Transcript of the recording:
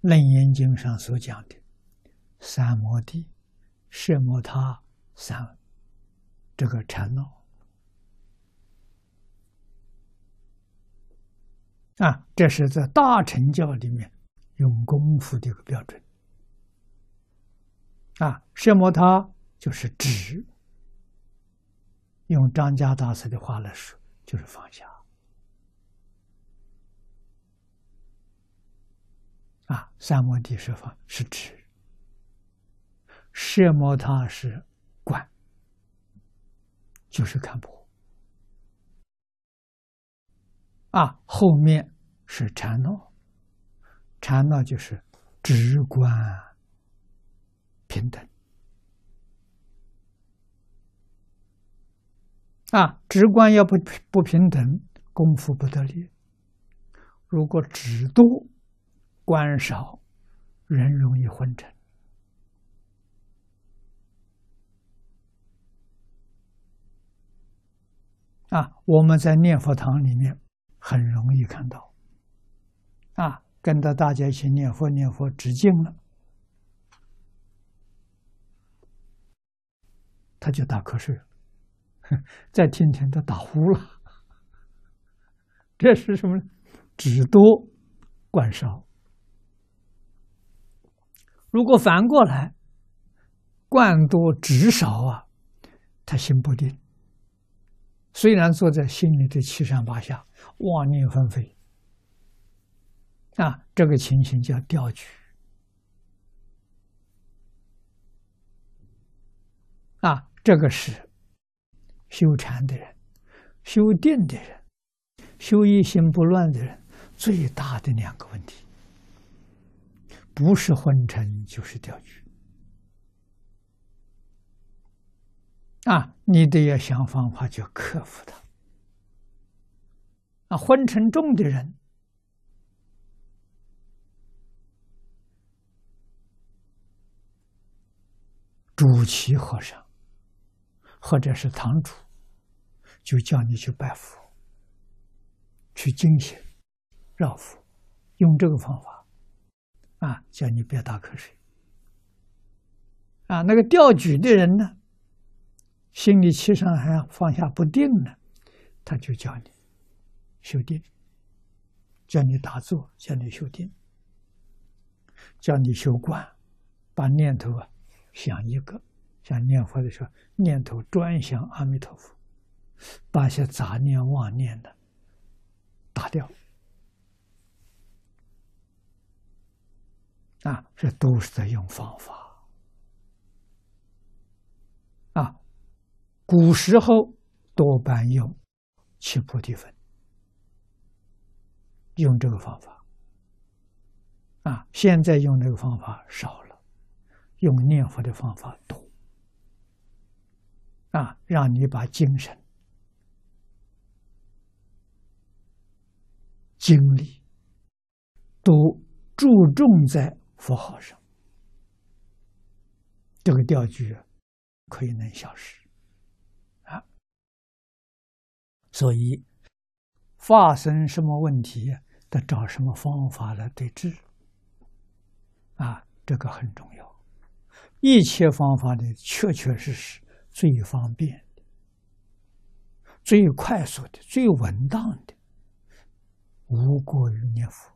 楞严经上所讲的三摩地、摄摩他三这个禅闹啊，这是在大乘教里面用功夫的一个标准啊。摄摩他就是指，用张家大师的话来说，就是放下。啊，三摩地是法是指，摄摩他是观，就是看破。啊，后面是禅闹，禅闹就是直观平等。啊，直观要不不平等，功夫不得力。如果只多。观少，人容易昏沉。啊，我们在念佛堂里面很容易看到，啊，跟着大家一起念佛念佛，止静了，他就打瞌睡了，再听听他打呼了，这是什么？止多，观少。如果反过来，灌多执少啊，他心不定。虽然坐在心里的七上八下，妄念纷飞，啊，这个情形叫掉举。啊，这个是修禅的人、修定的人、修一心不乱的人最大的两个问题。不是昏沉就是掉举啊！你得要想方法去克服它。啊，昏沉重的人，主齐和尚或者是堂主，就叫你去拜佛、去精行、绕佛，用这个方法。啊，叫你别打瞌睡。啊，那个钓举的人呢，心里气上还放下不定呢，他就叫你修定，叫你打坐，叫你修定，叫你修观，把念头啊想一个，像念佛的时候，念头专想阿弥陀佛，把些杂念妄念的打掉。啊，这都是在用方法。啊，古时候多半用七菩提分，用这个方法。啊，现在用这个方法少了，用念佛的方法多。啊，让你把精神、精力都注重在。符号上，这个调句可以能消失啊。所以发生什么问题，得找什么方法来对治啊，这个很重要。一切方法的，确确实实最方便的、最快速的、最稳当的，无过于念佛。